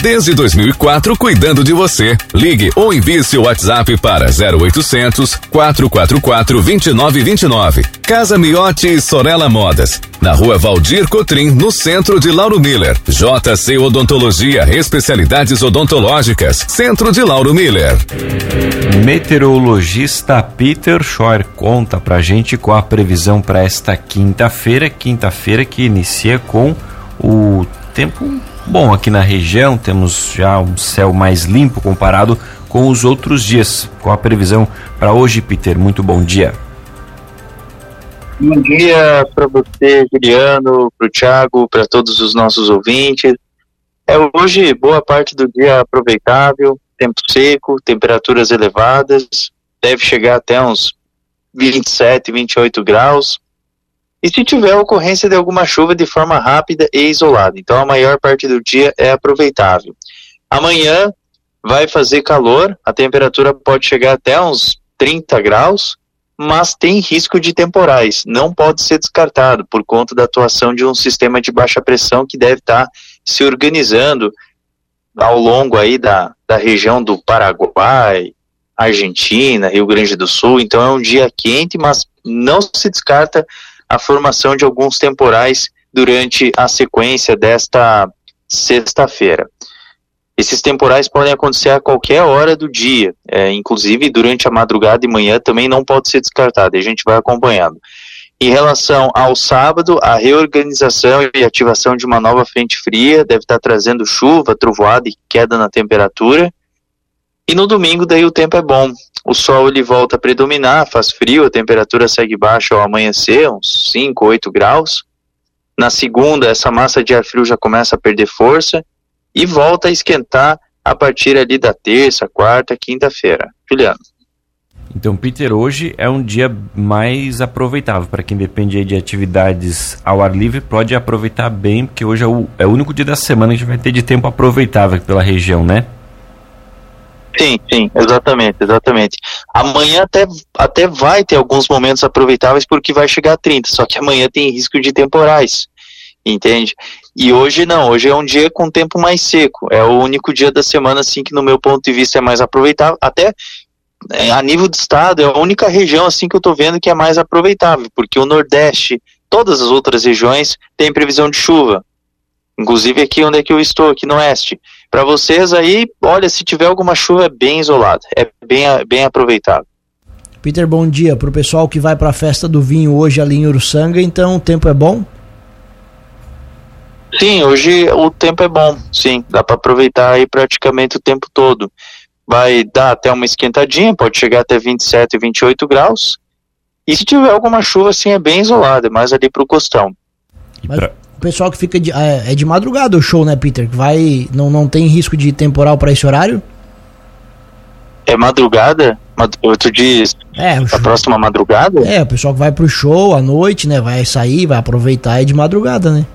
Desde 2004, cuidando de você. Ligue ou envie seu WhatsApp para 0800 444 2929. Casa Miotti e Sorella Modas. Na rua Valdir Cotrim, no centro de Lauro Miller. JC Odontologia, especialidades odontológicas. Centro de Lauro Miller. Meteorologista Peter Schor conta pra gente qual a previsão para esta quinta-feira. Quinta-feira que inicia com o tempo bom aqui na região. Temos já um céu mais limpo comparado com os outros dias. Qual a previsão para hoje, Peter? Muito bom dia. Bom dia para você, Juliano, para o Thiago, para todos os nossos ouvintes. É hoje boa parte do dia aproveitável, tempo seco, temperaturas elevadas, deve chegar até uns 27, 28 graus. E se tiver ocorrência de alguma chuva de forma rápida e isolada, então a maior parte do dia é aproveitável. Amanhã vai fazer calor, a temperatura pode chegar até uns 30 graus, mas tem risco de temporais. Não pode ser descartado por conta da atuação de um sistema de baixa pressão que deve estar se organizando ao longo aí da, da região do Paraguai, Argentina, Rio Grande do Sul. Então é um dia quente, mas não se descarta a formação de alguns temporais durante a sequência desta sexta-feira. Esses temporais podem acontecer a qualquer hora do dia, é, inclusive durante a madrugada e manhã também não pode ser descartado, a gente vai acompanhando. Em relação ao sábado, a reorganização e ativação de uma nova frente fria deve estar trazendo chuva, trovoada e queda na temperatura. E no domingo, daí o tempo é bom. O sol ele volta a predominar, faz frio, a temperatura segue baixa ao amanhecer, uns 5, 8 graus. Na segunda, essa massa de ar frio já começa a perder força e volta a esquentar a partir ali da terça, quarta, quinta-feira. Juliano. Então, Peter, hoje é um dia mais aproveitável para quem depende de atividades ao ar livre, pode aproveitar bem, porque hoje é o, é o único dia da semana que a gente vai ter de tempo aproveitável pela região, né? Sim, sim, exatamente, exatamente. Amanhã até, até vai ter alguns momentos aproveitáveis porque vai chegar a 30, só que amanhã tem risco de temporais, entende? E hoje não, hoje é um dia com tempo mais seco. É o único dia da semana, assim, que no meu ponto de vista é mais aproveitável. Até é, a nível de estado, é a única região, assim, que eu tô vendo que é mais aproveitável, porque o Nordeste, todas as outras regiões, têm previsão de chuva. Inclusive aqui onde é que eu estou, aqui no Oeste. Para vocês aí, olha, se tiver alguma chuva é bem isolada, é bem, bem aproveitável. Peter, bom dia. Para o pessoal que vai para a festa do vinho hoje ali em Uruçanga, então o tempo é bom? Sim, hoje o tempo é bom, sim, dá para aproveitar aí praticamente o tempo todo. Vai dar até uma esquentadinha, pode chegar até 27, 28 graus. E se tiver alguma chuva, assim, é bem isolada, é mais ali pro costão. Mas o pessoal que fica de, é, é de madrugada o show, né, Peter? Que vai, não, não tem risco de temporal para esse horário? É madrugada? Tu diz é, a próxima madrugada? É, o pessoal que vai pro show à noite, né? Vai sair, vai aproveitar é de madrugada, né?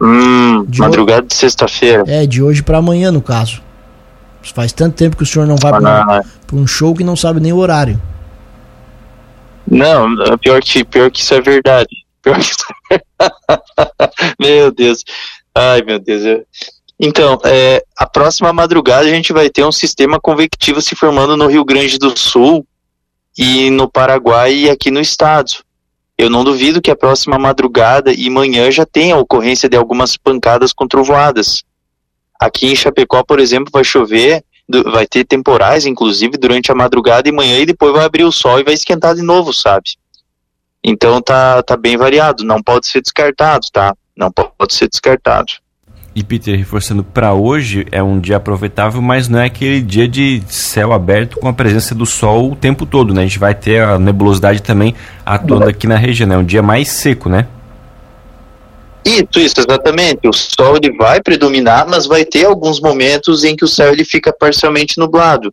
Hum, de madrugada hoje, de sexta-feira. É, de hoje para amanhã, no caso. Faz tanto tempo que o senhor não vai ah, para um show que não sabe nem o horário. Não, pior que, pior que isso é verdade. Meu Deus. Ai, meu Deus. Então, é, a próxima madrugada a gente vai ter um sistema convectivo se formando no Rio Grande do Sul e no Paraguai e aqui no estado. Eu não duvido que a próxima madrugada e manhã já tenha ocorrência de algumas pancadas com trovoadas. Aqui em Chapecó, por exemplo, vai chover, vai ter temporais, inclusive, durante a madrugada e manhã, e depois vai abrir o sol e vai esquentar de novo, sabe? Então tá, tá bem variado, não pode ser descartado, tá? Não pode ser descartado. E Peter, reforçando, para hoje é um dia aproveitável, mas não é aquele dia de céu aberto com a presença do sol o tempo todo, né? A gente vai ter a nebulosidade também atuando aqui na região, né? É um dia mais seco, né? Isso, isso, exatamente. O sol ele vai predominar, mas vai ter alguns momentos em que o céu ele fica parcialmente nublado.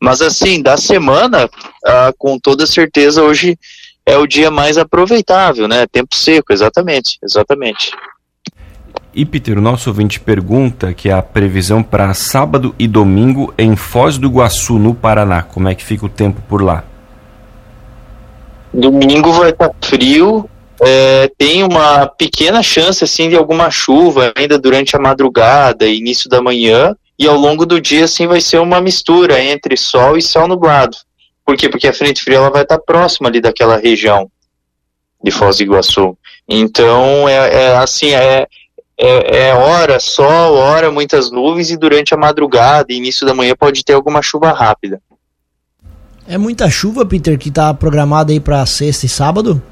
Mas assim, da semana, ah, com toda certeza, hoje é o dia mais aproveitável, né? Tempo seco, exatamente, exatamente. E Peter, o nosso ouvinte pergunta que a previsão para sábado e domingo em Foz do Iguaçu, no Paraná. Como é que fica o tempo por lá? Domingo vai estar tá frio, é, tem uma pequena chance assim de alguma chuva ainda durante a madrugada, início da manhã, e ao longo do dia assim vai ser uma mistura entre sol e céu nublado. Por quê? Porque a frente fria ela vai estar próxima ali daquela região de Foz do Iguaçu. Então é, é assim é, é, é, hora sol, hora muitas nuvens e durante a madrugada e início da manhã pode ter alguma chuva rápida. É muita chuva, Peter, que está programada aí para sexta e sábado?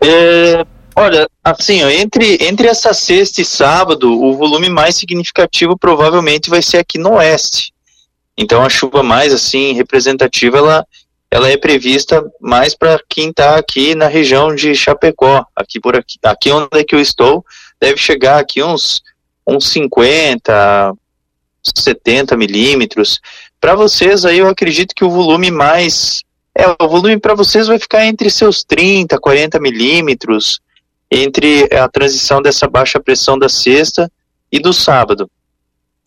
É, olha, assim, ó, entre, entre essa sexta e sábado, o volume mais significativo provavelmente vai ser aqui no oeste. Então a chuva mais assim representativa ela, ela é prevista mais para quem está aqui na região de Chapecó, aqui por aqui, aqui onde é que eu estou, deve chegar aqui uns uns 50, 70 milímetros. Para vocês aí eu acredito que o volume mais é, o volume para vocês vai ficar entre seus 30, 40 milímetros, entre a transição dessa baixa pressão da sexta e do sábado.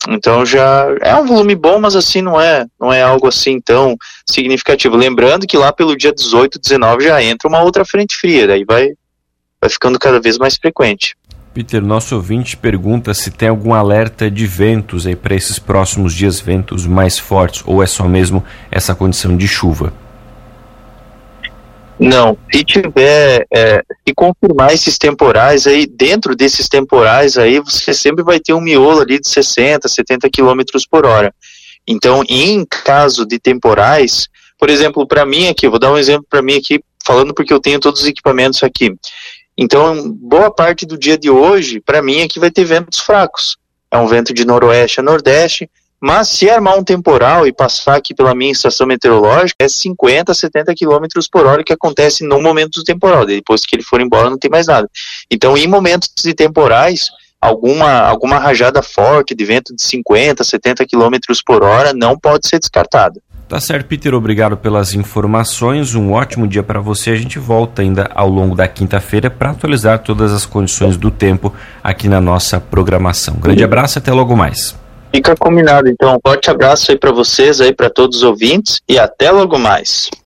Então já é um volume bom, mas assim não é, não é algo assim tão significativo. Lembrando que lá pelo dia 18, 19 já entra uma outra frente fria, daí vai vai ficando cada vez mais frequente. Peter, nosso ouvinte pergunta se tem algum alerta de ventos aí para esses próximos dias, ventos mais fortes, ou é só mesmo essa condição de chuva? Não, se tiver, é, se confirmar esses temporais aí, dentro desses temporais aí, você sempre vai ter um miolo ali de 60, 70 km por hora. Então, em caso de temporais, por exemplo, para mim aqui, vou dar um exemplo para mim aqui, falando porque eu tenho todos os equipamentos aqui. Então, boa parte do dia de hoje, para mim aqui vai ter ventos fracos. É um vento de noroeste a nordeste, mas se armar um temporal e passar aqui pela minha estação meteorológica, é 50, 70 km por hora que acontece no momento do temporal. Depois que ele for embora, não tem mais nada. Então, em momentos de temporais, alguma, alguma rajada forte de vento de 50, 70 km por hora não pode ser descartada. Tá certo, Peter. Obrigado pelas informações. Um ótimo dia para você. A gente volta ainda ao longo da quinta-feira para atualizar todas as condições do tempo aqui na nossa programação. Grande abraço e até logo mais. Fica combinado, então. Um forte abraço aí para vocês, aí para todos os ouvintes e até logo mais.